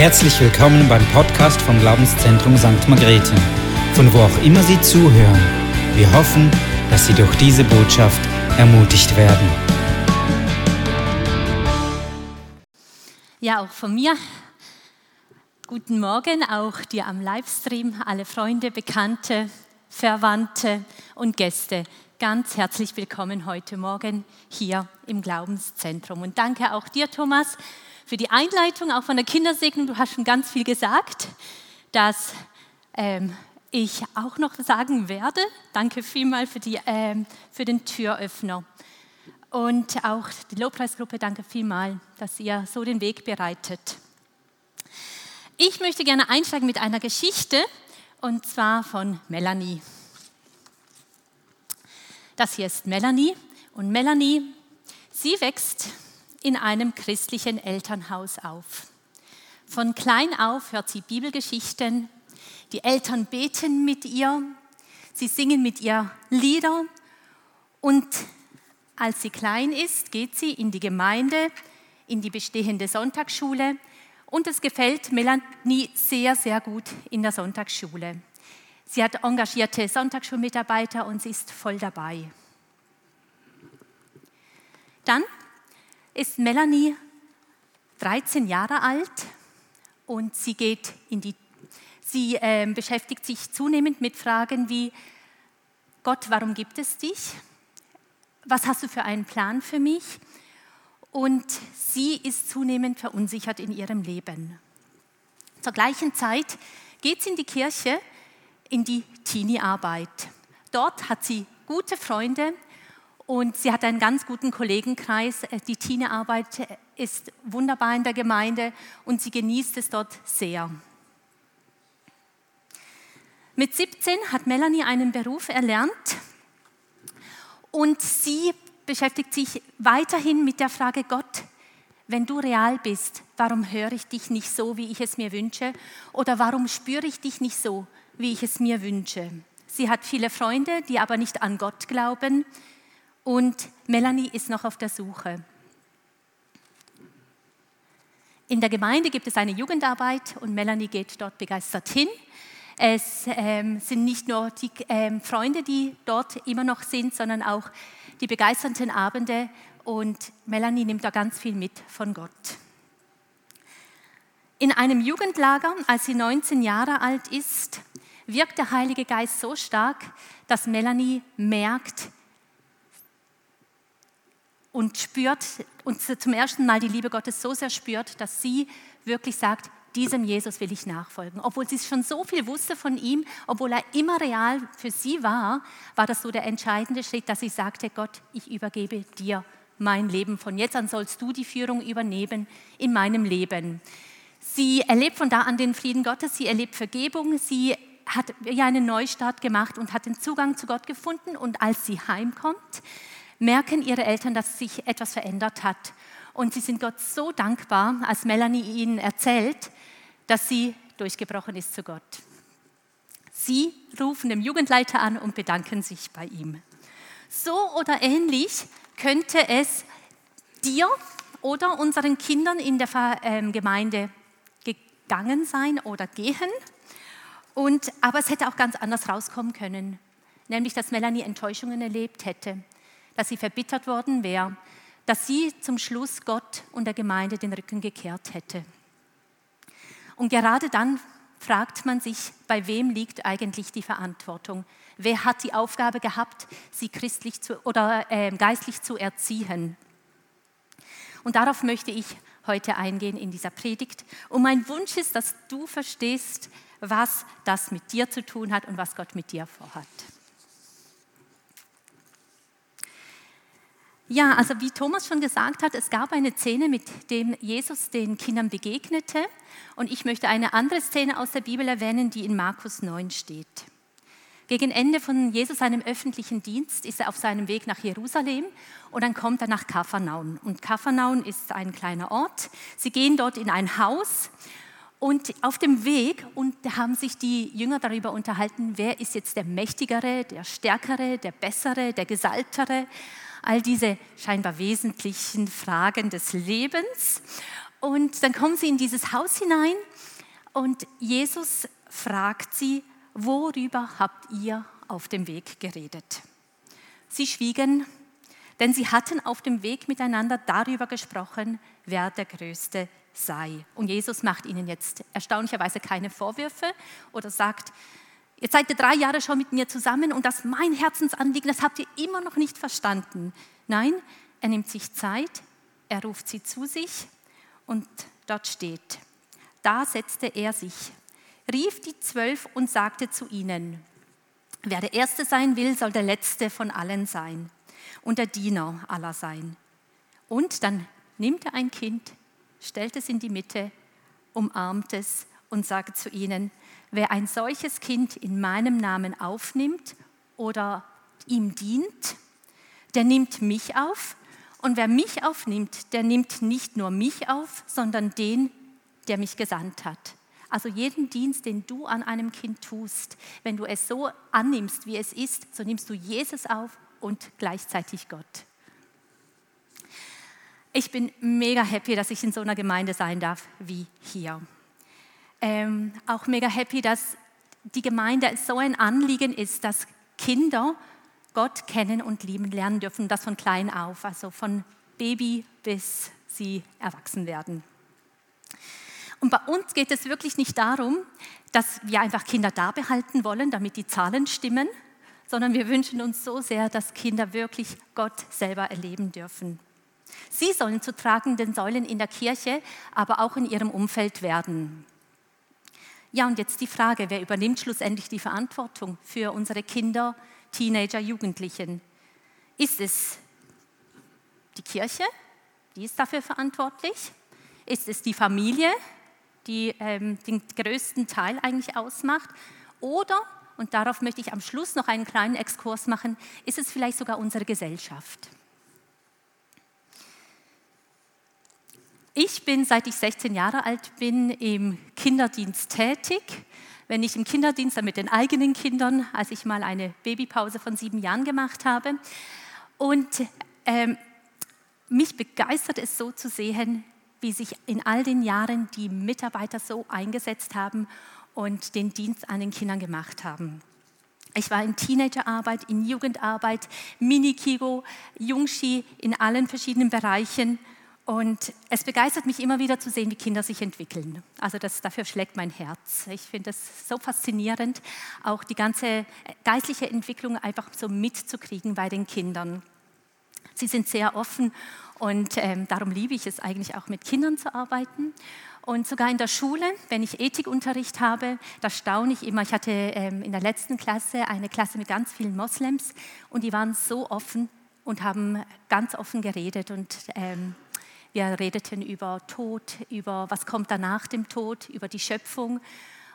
Herzlich willkommen beim Podcast vom Glaubenszentrum St. Margrethe, von wo auch immer Sie zuhören. Wir hoffen, dass Sie durch diese Botschaft ermutigt werden. Ja, auch von mir. Guten Morgen, auch dir am Livestream, alle Freunde, Bekannte, Verwandte und Gäste. Ganz herzlich willkommen heute Morgen hier im Glaubenszentrum. Und danke auch dir, Thomas, für die Einleitung, auch von der Kindersegnung. Du hast schon ganz viel gesagt, dass ähm, ich auch noch sagen werde. Danke vielmals für, die, ähm, für den Türöffner. Und auch die Lobpreisgruppe, danke vielmals, dass ihr so den Weg bereitet. Ich möchte gerne einsteigen mit einer Geschichte, und zwar von Melanie. Das hier ist Melanie. Und Melanie, sie wächst in einem christlichen Elternhaus auf. Von klein auf hört sie Bibelgeschichten, die Eltern beten mit ihr, sie singen mit ihr Lieder und als sie klein ist, geht sie in die Gemeinde, in die bestehende Sonntagsschule und es gefällt Melanie sehr, sehr gut in der Sonntagsschule. Sie hat engagierte Sonntagsschulmitarbeiter und sie ist voll dabei. Dann ist Melanie 13 Jahre alt und sie geht in die, sie äh, beschäftigt sich zunehmend mit Fragen wie Gott, warum gibt es dich? Was hast du für einen Plan für mich? Und sie ist zunehmend verunsichert in ihrem Leben. Zur gleichen Zeit geht sie in die Kirche, in die Teenie-Arbeit. Dort hat sie gute Freunde, und sie hat einen ganz guten Kollegenkreis. Äh, die Teenerarbeit äh, ist wunderbar in der Gemeinde und sie genießt es dort sehr. Mit 17 hat Melanie einen Beruf erlernt und sie beschäftigt sich weiterhin mit der Frage, Gott, wenn du real bist, warum höre ich dich nicht so, wie ich es mir wünsche? Oder warum spüre ich dich nicht so, wie ich es mir wünsche? Sie hat viele Freunde, die aber nicht an Gott glauben und Melanie ist noch auf der Suche. In der Gemeinde gibt es eine Jugendarbeit und Melanie geht dort begeistert hin. Es ähm, sind nicht nur die ähm, Freunde, die dort immer noch sind, sondern auch die begeisternden Abende und Melanie nimmt da ganz viel mit von Gott. In einem Jugendlager, als sie 19 Jahre alt ist, wirkt der Heilige Geist so stark, dass Melanie merkt, und spürt und zum ersten Mal die Liebe Gottes so sehr spürt, dass sie wirklich sagt, diesem Jesus will ich nachfolgen. Obwohl sie schon so viel wusste von ihm, obwohl er immer real für sie war, war das so der entscheidende Schritt, dass sie sagte, Gott, ich übergebe dir mein Leben. Von jetzt an sollst du die Führung übernehmen in meinem Leben. Sie erlebt von da an den Frieden Gottes, sie erlebt Vergebung, sie hat ja einen Neustart gemacht und hat den Zugang zu Gott gefunden. Und als sie heimkommt, merken ihre Eltern, dass sich etwas verändert hat. Und sie sind Gott so dankbar, als Melanie ihnen erzählt, dass sie durchgebrochen ist zu Gott. Sie rufen den Jugendleiter an und bedanken sich bei ihm. So oder ähnlich könnte es dir oder unseren Kindern in der ähm, Gemeinde gegangen sein oder gehen. Und, aber es hätte auch ganz anders rauskommen können, nämlich dass Melanie Enttäuschungen erlebt hätte, dass sie verbittert worden wäre, dass sie zum Schluss Gott und der Gemeinde den Rücken gekehrt hätte. Und gerade dann fragt man sich, bei wem liegt eigentlich die Verantwortung? Wer hat die Aufgabe gehabt, sie christlich zu, oder äh, geistlich zu erziehen? Und darauf möchte ich heute eingehen in dieser Predigt. Und mein Wunsch ist, dass du verstehst, was das mit dir zu tun hat und was Gott mit dir vorhat. Ja, also wie Thomas schon gesagt hat, es gab eine Szene, mit dem Jesus den Kindern begegnete. Und ich möchte eine andere Szene aus der Bibel erwähnen, die in Markus 9 steht. Gegen Ende von Jesus seinem öffentlichen Dienst ist er auf seinem Weg nach Jerusalem und dann kommt er nach Kapharnaum. Und Kapharnaum ist ein kleiner Ort. Sie gehen dort in ein Haus und auf dem Weg und haben sich die Jünger darüber unterhalten, wer ist jetzt der Mächtigere, der Stärkere, der Bessere, der Gesaltere all diese scheinbar wesentlichen Fragen des Lebens. Und dann kommen sie in dieses Haus hinein und Jesus fragt sie, worüber habt ihr auf dem Weg geredet? Sie schwiegen, denn sie hatten auf dem Weg miteinander darüber gesprochen, wer der Größte sei. Und Jesus macht ihnen jetzt erstaunlicherweise keine Vorwürfe oder sagt, Jetzt seid ihr drei Jahre schon mit mir zusammen und das mein Herzensanliegen, das habt ihr immer noch nicht verstanden. Nein, er nimmt sich Zeit, er ruft sie zu sich und dort steht, da setzte er sich, rief die Zwölf und sagte zu ihnen, wer der Erste sein will, soll der Letzte von allen sein und der Diener aller sein. Und dann nimmt er ein Kind, stellt es in die Mitte, umarmt es und sagt zu ihnen, wer ein solches Kind in meinem Namen aufnimmt oder ihm dient, der nimmt mich auf. Und wer mich aufnimmt, der nimmt nicht nur mich auf, sondern den, der mich gesandt hat. Also jeden Dienst, den du an einem Kind tust, wenn du es so annimmst, wie es ist, so nimmst du Jesus auf und gleichzeitig Gott. Ich bin mega happy, dass ich in so einer Gemeinde sein darf wie hier ähm, auch mega happy, dass die Gemeinde so ein Anliegen ist, dass Kinder Gott kennen und lieben lernen dürfen, das von klein auf, also von Baby bis sie erwachsen werden. Und bei uns geht es wirklich nicht darum, dass wir einfach Kinder da behalten wollen, damit die Zahlen stimmen, sondern wir wünschen uns so sehr, dass Kinder wirklich Gott selber erleben dürfen. Sie sollen zu tragenden Säulen in der Kirche, aber auch in ihrem Umfeld werden. Ja, und jetzt die Frage, wer übernimmt schlussendlich die Verantwortung für unsere Kinder, Teenager, Jugendlichen? Ist es die Kirche, die ist dafür verantwortlich? Ist es die Familie, die ähm, den größten Teil eigentlich ausmacht? Oder, und darauf möchte ich am Schluss noch einen kleinen Exkurs machen, ist es vielleicht sogar unsere Gesellschaft? Ich bin, seit ich 16 Jahre alt bin, im Kinderdienst tätig. Wenn ich im Kinderdienst, dann mit den eigenen Kindern, als ich mal eine Babypause von sieben Jahren gemacht habe. Und ähm, mich begeistert es so zu sehen, wie sich in all den Jahren die Mitarbeiter so eingesetzt haben und den Dienst an den Kindern gemacht haben. Ich war in Teenagerarbeit, in Jugendarbeit, Mini-Kigo, Jungski in allen verschiedenen Bereichen und es begeistert mich immer wieder zu sehen, wie Kinder sich entwickeln. Also das, dafür schlägt mein Herz. Ich finde es so faszinierend, auch die ganze geistliche Entwicklung einfach so mitzukriegen bei den Kindern. Sie sind sehr offen und ähm, darum liebe ich es eigentlich auch mit Kindern zu arbeiten. Und sogar in der Schule, wenn ich Ethikunterricht habe, da staune ich immer. Ich hatte ähm, in der letzten Klasse eine Klasse mit ganz vielen Moslems und die waren so offen und haben ganz offen geredet und ähm, wir redeten über Tod, über was kommt danach dem Tod, über die Schöpfung.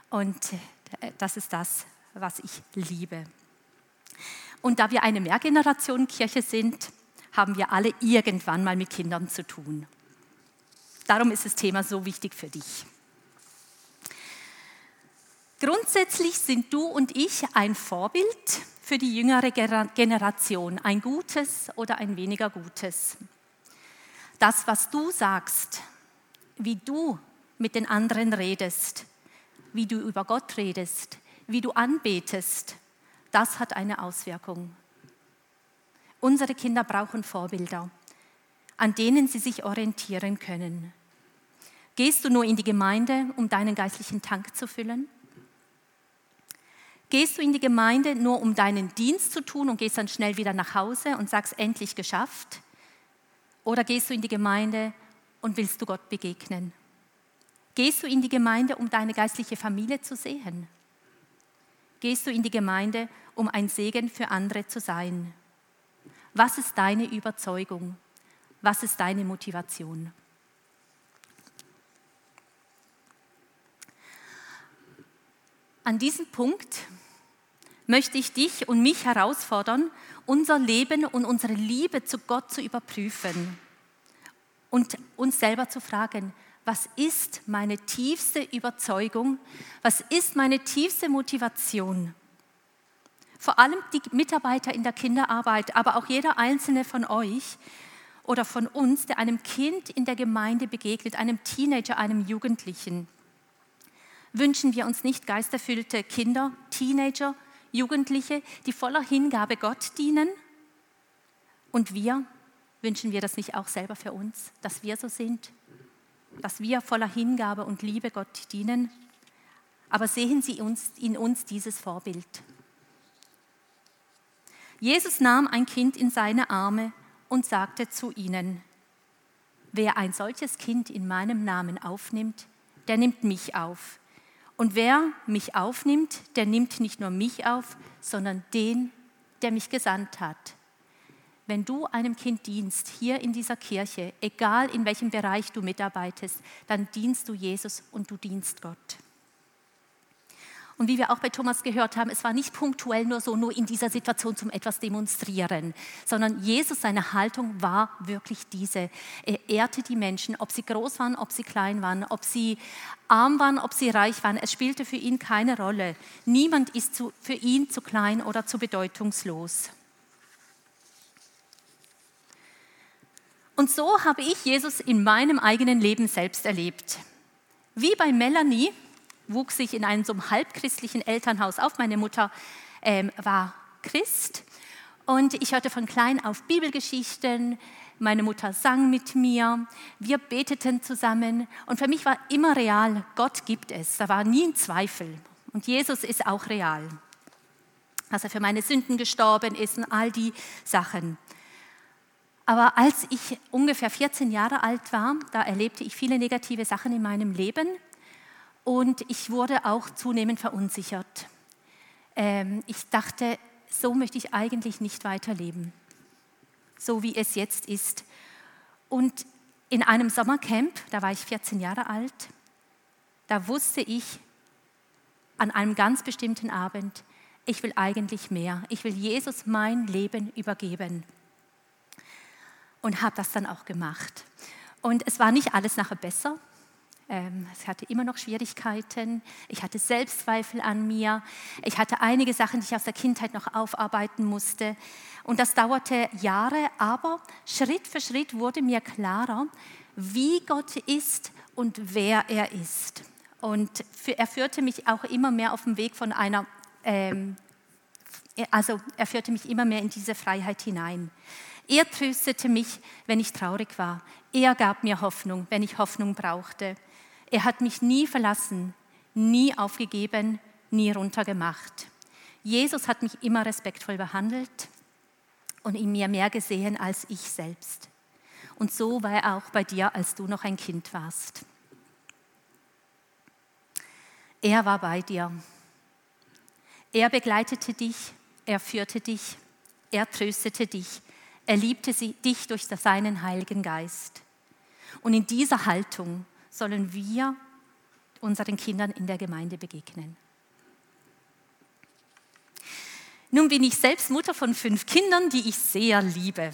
Und äh, das ist das, was ich liebe. Und da wir eine Mehrgenerationenkirche sind, haben wir alle irgendwann mal mit Kindern zu tun. Darum ist das Thema so wichtig für dich. Grundsätzlich sind du und ich ein Vorbild für die jüngere Generation, ein gutes oder ein weniger gutes das, was du sagst, wie du mit den anderen redest, wie du über Gott redest, wie du anbetest, das hat eine Auswirkung. Unsere Kinder brauchen Vorbilder, an denen sie sich orientieren können. Gehst du nur in die Gemeinde, um deinen geistlichen Tank zu füllen? Gehst du in die Gemeinde nur, um deinen Dienst zu tun und gehst dann schnell wieder nach Hause und sagst, endlich geschafft? Oder gehst du in die Gemeinde und willst du Gott begegnen? Gehst du in die Gemeinde, um deine geistliche Familie zu sehen? Gehst du in die Gemeinde, um ein Segen für andere zu sein? Was ist deine Überzeugung? Was ist deine Motivation? An diesem Punkt möchte ich dich und mich herausfordern, unser Leben und unsere Liebe zu Gott zu überprüfen und uns selber zu fragen, was ist meine tiefste Überzeugung? Was ist meine tiefste Motivation? Vor allem die Mitarbeiter in der Kinderarbeit, aber auch jeder einzelne von euch. oder von uns, der einem Kind in der Gemeinde begegnet, einem Teenager, einem Jugendlichen? Wünschen wir uns nicht geisterfüllte Kinder, Teenager, Jugendliche, die voller Hingabe Gott dienen? Und wir, wünschen wir das nicht auch selber für uns, dass wir so sind? Dass wir voller Hingabe und Liebe Gott dienen? Aber sehen Sie uns, in uns dieses Vorbild. Jesus nahm ein Kind in seine Arme und sagte zu ihnen, wer ein solches Kind in meinem Namen aufnimmt, der nimmt mich auf. Und wer mich aufnimmt, der nimmt nicht nur mich auf, sondern den, der mich gesandt hat. Wenn du einem Kind dienst, hier in dieser Kirche, egal in welchem Bereich du mitarbeitest, dann dienst du Jesus und du dienst Gott. Und wie wir auch bei Thomas gehört haben, es war nicht punktuell nur so, nur in dieser Situation zum etwas demonstrieren, sondern Jesus, seine Haltung war wirklich diese. Er ehrte die Menschen, ob sie groß waren, ob sie klein waren, ob sie arm waren, ob sie reich waren. Es spielte für ihn keine Rolle. Niemand ist zu, für ihn zu klein oder zu bedeutungslos. Und so habe ich Jesus in meinem eigenen Leben selbst erlebt. Wie bei Melanie wuchs ich in einem so einem halbchristlichen Elternhaus auf. Meine Mutter ähm, war Christ und ich hörte von klein auf Bibelgeschichten. Meine Mutter sang mit mir, wir beteten zusammen und für mich war immer real, Gott gibt es. Da war nie ein Zweifel und Jesus ist auch real. Dass er für meine Sünden gestorben ist und all die Sachen. Aber als ich ungefähr 14 Jahre alt war, da erlebte ich viele negative Sachen in meinem Leben und ich wurde auch zunehmend verunsichert. Ähm, ich dachte, so möchte ich eigentlich nicht weiterleben, so wie es jetzt ist. Und in einem Sommercamp, da war ich 14 Jahre alt, da wusste ich an einem ganz bestimmten Abend, ich will eigentlich mehr. Ich will Jesus mein Leben übergeben. Und habe das dann auch gemacht. Und es war nicht alles nachher besser. Ähm, ich hatte immer noch Schwierigkeiten. Ich hatte Selbstzweifel an mir. Ich hatte einige Sachen, die ich aus der Kindheit noch aufarbeiten musste. Und das dauerte Jahre, aber Schritt für Schritt wurde mir klarer, wie Gott ist und wer er ist. Und er führte mich auch immer mehr auf den Weg von einer, ähm, also er führte mich immer mehr in diese Freiheit hinein. Er tröstete mich, wenn ich traurig war. Er gab mir Hoffnung, wenn ich Hoffnung brauchte. Er hat mich nie verlassen, nie aufgegeben, nie runtergemacht. Jesus hat mich immer respektvoll behandelt und in mir mehr gesehen als ich selbst. Und so war er auch bei dir, als du noch ein Kind warst. Er war bei dir. Er begleitete dich, er führte dich, er tröstete dich, er liebte dich durch seinen Heiligen Geist. Und in dieser Haltung sollen wir unseren Kindern in der Gemeinde begegnen. Nun bin ich selbst Mutter von fünf Kindern, die ich sehr liebe.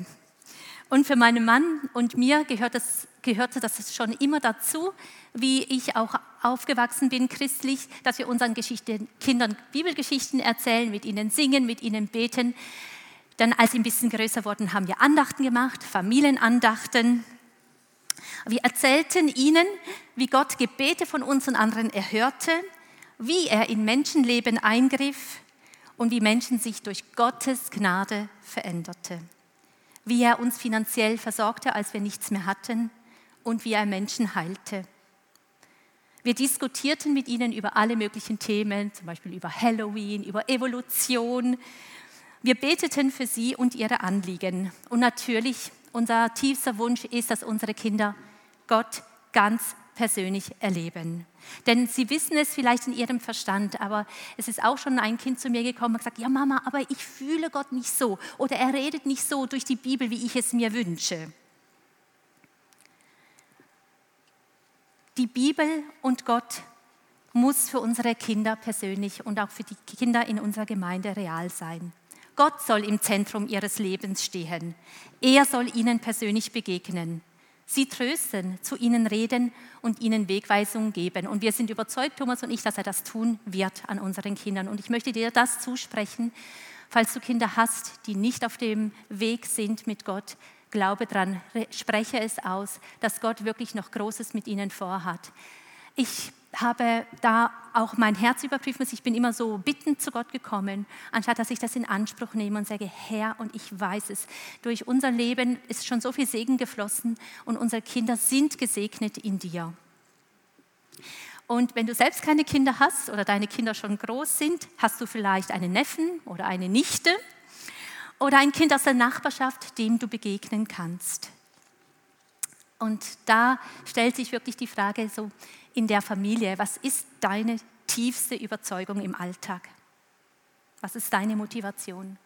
Und für meinen Mann und mir gehört das, gehörte das schon immer dazu, wie ich auch aufgewachsen bin christlich, dass wir unseren Kindern Bibelgeschichten erzählen, mit ihnen singen, mit ihnen beten. Dann, als sie ein bisschen größer wurden, haben wir Andachten gemacht, Familienandachten. Wir erzählten ihnen, wie Gott Gebete von uns und anderen erhörte, wie er in Menschenleben eingriff und wie Menschen sich durch Gottes Gnade veränderte, wie er uns finanziell versorgte, als wir nichts mehr hatten und wie er Menschen heilte. Wir diskutierten mit ihnen über alle möglichen Themen, zum Beispiel über Halloween, über Evolution. Wir beteten für sie und ihre Anliegen. Und natürlich, unser tiefster Wunsch ist, dass unsere Kinder Gott ganz persönlich erleben. Denn sie wissen es vielleicht in ihrem Verstand, aber es ist auch schon ein Kind zu mir gekommen und gesagt, ja Mama, aber ich fühle Gott nicht so oder er redet nicht so durch die Bibel, wie ich es mir wünsche. Die Bibel und Gott muss für unsere Kinder persönlich und auch für die Kinder in unserer Gemeinde real sein. Gott soll im Zentrum ihres Lebens stehen. Er soll ihnen persönlich begegnen. Sie trösten, zu ihnen reden und ihnen Wegweisungen geben. Und wir sind überzeugt, Thomas und ich, dass er das tun wird an unseren Kindern. Und ich möchte dir das zusprechen, falls du Kinder hast, die nicht auf dem Weg sind mit Gott, glaube dran, spreche es aus, dass Gott wirklich noch Großes mit ihnen vorhat. Ich habe da auch mein Herz überprüfen müssen. Ich bin immer so bittend zu Gott gekommen, anstatt dass ich das in Anspruch nehme und sage, Herr, und ich weiß es, durch unser Leben ist schon so viel Segen geflossen und unsere Kinder sind gesegnet in dir. Und wenn du selbst keine Kinder hast oder deine Kinder schon groß sind, hast du vielleicht einen Neffen oder eine Nichte oder ein Kind aus der Nachbarschaft, dem du begegnen kannst. Und da stellt sich wirklich die Frage so in der Familie, was ist deine tiefste Überzeugung im Alltag? Was ist deine Motivation?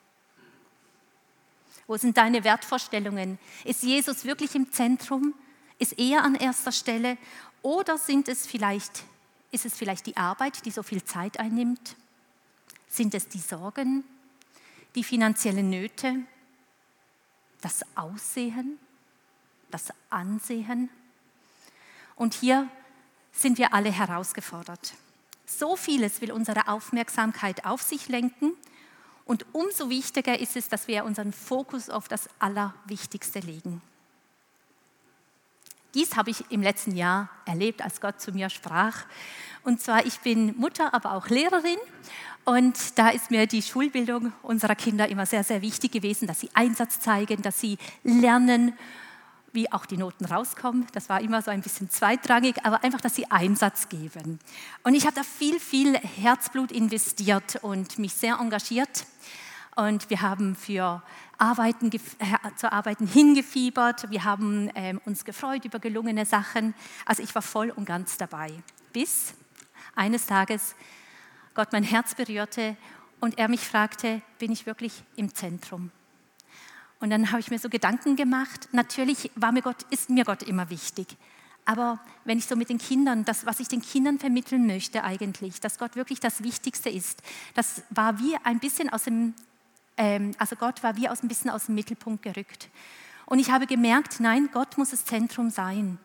Wo sind deine Wertvorstellungen? Ist Jesus wirklich im Zentrum? Ist er an erster Stelle? Oder sind es vielleicht ist es vielleicht die Arbeit, die so viel Zeit einnimmt? Sind es die Sorgen, die finanziellen Nöte, das Aussehen, das Ansehen? Und hier sind wir alle herausgefordert. So vieles will unsere Aufmerksamkeit auf sich lenken und umso wichtiger ist es, dass wir unseren Fokus auf das Allerwichtigste legen. Dies habe ich im letzten Jahr erlebt, als Gott zu mir sprach. Und zwar, ich bin Mutter, aber auch Lehrerin. Und da ist mir die Schulbildung unserer Kinder immer sehr, sehr wichtig gewesen, dass sie Einsatz zeigen, dass sie lernen, wie auch die Noten rauskommen. Das war immer so ein bisschen zweitrangig, aber einfach, dass sie Einsatz geben. Und ich habe da viel, viel Herzblut investiert und mich sehr engagiert. Und wir haben für Arbeiten, äh, zu Arbeiten hingefiebert. Wir haben ähm, uns gefreut über gelungene Sachen. Also ich war voll und ganz dabei. Bis eines Tages Gott mein Herz berührte und er mich fragte, bin ich wirklich im Zentrum? Und dann habe ich mir so Gedanken gemacht. Natürlich war mir Gott, ist mir Gott immer wichtig. Aber wenn ich so mit den Kindern, das, was ich den Kindern vermitteln möchte eigentlich, dass Gott wirklich das Wichtigste ist, das war wie ein bisschen aus dem ähm, also Gott war wie aus ein bisschen aus dem Mittelpunkt gerückt. Und ich habe gemerkt, nein, Gott muss das Zentrum sein.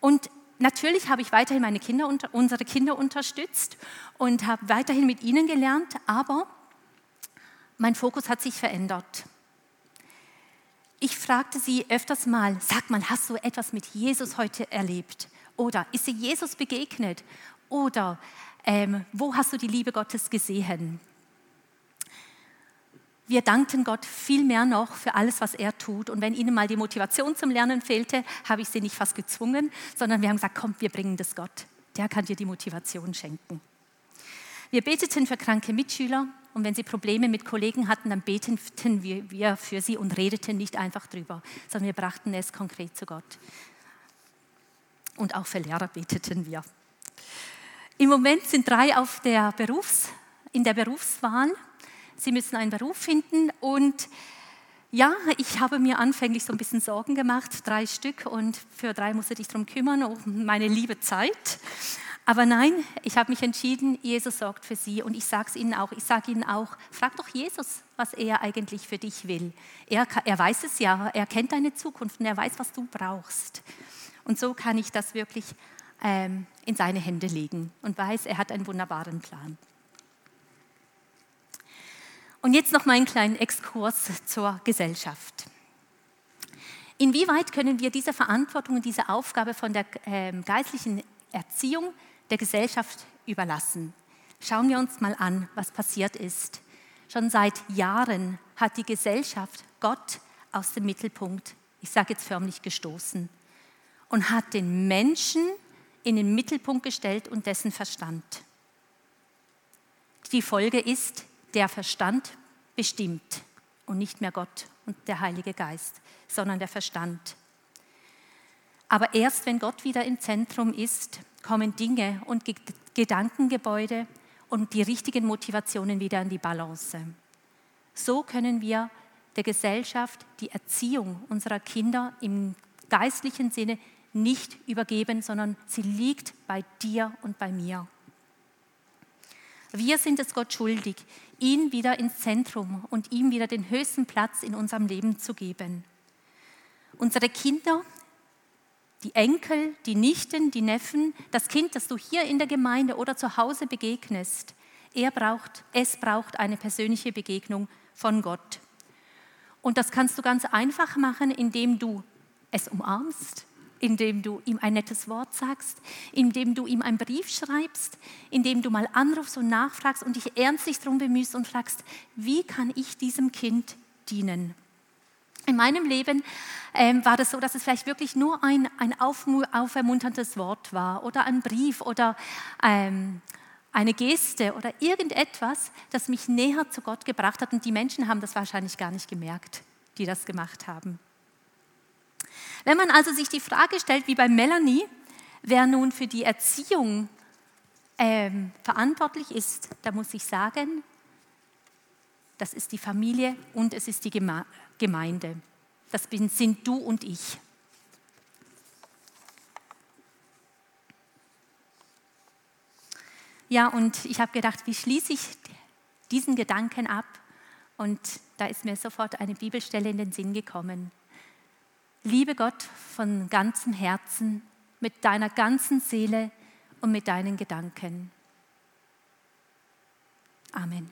Und natürlich habe ich weiterhin meine Kinder, unsere Kinder unterstützt und habe weiterhin mit ihnen gelernt, aber mein Fokus hat sich verändert. Ich fragte sie öfters mal, sag mal, hast du etwas mit Jesus heute erlebt? Oder ist dir Jesus begegnet? Oder ähm, wo hast du die Liebe Gottes gesehen? wir dankten Gott viel mehr noch für alles, was er tut. Und wenn ihnen mal die Motivation zum Lernen fehlte, habe ich sie nicht fast gezwungen, sondern wir haben gesagt, komm, wir bringen das Gott. Der kann dir die Motivation schenken. Wir beteten für kranke Mitschüler und wenn sie Probleme mit Kollegen hatten, dann beteten wir für sie und redeten nicht einfach drüber, sondern wir brachten es konkret zu Gott. Und auch für Lehrer beteten wir. Im Moment sind drei auf der Berufs, in der Berufswahl Sie müssen einen Beruf finden und ja, ich habe mir anfänglich so ein bisschen Sorgen gemacht, drei Stück und für drei musste ich darum kümmern, um meine liebe Zeit. Aber nein, ich habe mich entschieden, Jesus sorgt für sie und ich sage es Ihnen auch, ich sage Ihnen auch, frag doch Jesus, was er eigentlich für dich will. Er, er weiß es ja, er kennt deine Zukunft und er weiß, was du brauchst. Und so kann ich das wirklich ähm, in seine Hände legen und weiß, er hat einen wunderbaren Plan. Und jetzt noch mal einen kleinen Exkurs zur Gesellschaft. Inwieweit können wir diese Verantwortung und diese Aufgabe von der ähm, geistlichen Erziehung der Gesellschaft überlassen? Schauen wir uns mal an, was passiert ist. Schon seit Jahren hat die Gesellschaft Gott aus dem Mittelpunkt, ich sage jetzt förmlich, gestoßen und hat den Menschen in den Mittelpunkt gestellt und dessen Verstand. Die Folge ist, der Verstand bestimmt und nicht mehr Gott und der Heilige Geist, sondern der Verstand. Aber erst wenn Gott wieder im Zentrum ist, kommen Dinge und Gedankengebäude und die richtigen Motivationen wieder in die Balance. So können wir der Gesellschaft die Erziehung unserer Kinder im geistlichen Sinne nicht übergeben, sondern sie liegt bei dir und bei mir. Wir sind es Gott schuldig, ihn wieder ins Zentrum und ihm wieder den höchsten Platz in unserem Leben zu geben. Unsere Kinder, die Enkel, die Nichten, die Neffen, das Kind, das du hier in der Gemeinde oder zu Hause begegnest, er braucht, es braucht eine persönliche Begegnung von Gott. Und das kannst du ganz einfach machen, indem du es umarmst, indem du ihm ein nettes Wort sagst, indem du ihm einen Brief schreibst, indem du mal anrufst und nachfragst und dich ernstlich darum bemühst und fragst, wie kann ich diesem Kind dienen? In meinem Leben ähm, war das so, dass es vielleicht wirklich nur ein, ein aufermunterndes Wort war oder ein Brief oder ähm, eine Geste oder irgendetwas, das mich näher zu Gott gebracht hat. Und die Menschen haben das wahrscheinlich gar nicht gemerkt, die das gemacht haben. Wenn man also sich die Frage stellt, wie bei Melanie, wer nun für die Erziehung ähm, verantwortlich ist, da muss ich sagen, das ist die Familie und es ist die Gemeinde. Das sind du und ich. Ja, und ich habe gedacht, wie schließe ich diesen Gedanken ab? Und da ist mir sofort eine Bibelstelle in den Sinn gekommen. Liebe Gott von ganzem Herzen, mit deiner ganzen Seele und mit deinen Gedanken. Amen.